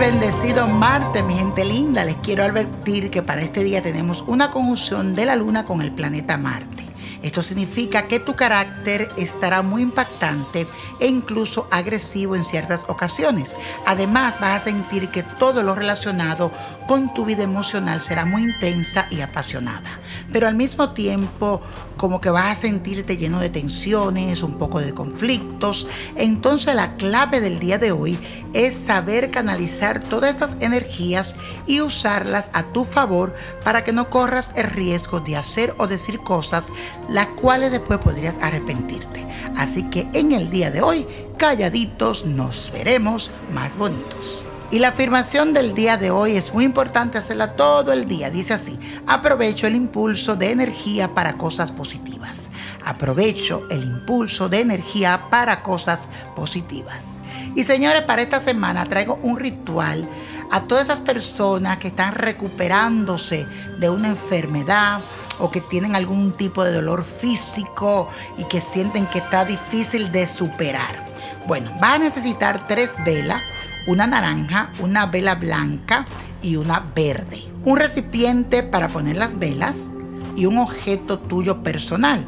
bendecido Marte, mi gente linda. Les quiero advertir que para este día tenemos una conjunción de la Luna con el planeta Marte. Esto significa que tu carácter estará muy impactante e incluso agresivo en ciertas ocasiones. Además, vas a sentir que todo lo relacionado con tu vida emocional será muy intensa y apasionada. Pero al mismo tiempo, como que vas a sentirte lleno de tensiones, un poco de conflictos. Entonces, la clave del día de hoy es saber canalizar todas estas energías y usarlas a tu favor para que no corras el riesgo de hacer o decir cosas las cuales después podrías arrepentirte. Así que en el día de hoy, calladitos, nos veremos más bonitos. Y la afirmación del día de hoy es muy importante hacerla todo el día. Dice así, aprovecho el impulso de energía para cosas positivas. Aprovecho el impulso de energía para cosas positivas. Y señores, para esta semana traigo un ritual a todas esas personas que están recuperándose de una enfermedad o que tienen algún tipo de dolor físico y que sienten que está difícil de superar. Bueno, va a necesitar tres velas, una naranja, una vela blanca y una verde. Un recipiente para poner las velas y un objeto tuyo personal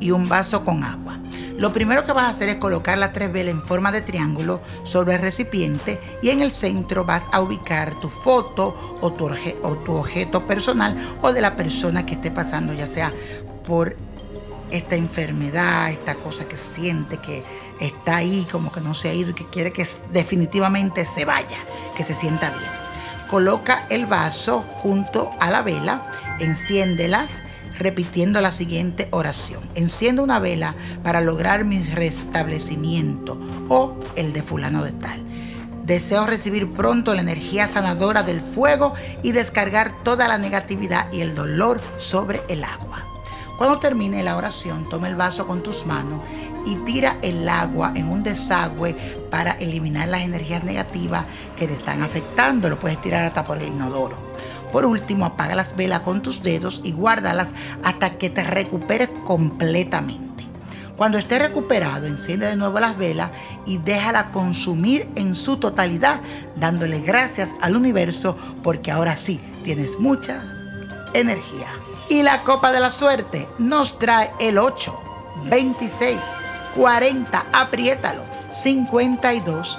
y un vaso con agua. Lo primero que vas a hacer es colocar la tres velas en forma de triángulo sobre el recipiente y en el centro vas a ubicar tu foto o tu objeto personal o de la persona que esté pasando, ya sea por esta enfermedad, esta cosa que siente que está ahí, como que no se ha ido y que quiere que definitivamente se vaya, que se sienta bien. Coloca el vaso junto a la vela, enciéndelas repitiendo la siguiente oración. Enciendo una vela para lograr mi restablecimiento o el de fulano de tal. Deseo recibir pronto la energía sanadora del fuego y descargar toda la negatividad y el dolor sobre el agua. Cuando termine la oración, toma el vaso con tus manos y tira el agua en un desagüe para eliminar las energías negativas que te están afectando. Lo puedes tirar hasta por el inodoro. Por último, apaga las velas con tus dedos y guárdalas hasta que te recuperes completamente. Cuando esté recuperado, enciende de nuevo las velas y déjala consumir en su totalidad, dándole gracias al universo porque ahora sí tienes mucha energía. Y la copa de la suerte nos trae el 8, 26, 40, apriétalo, 52,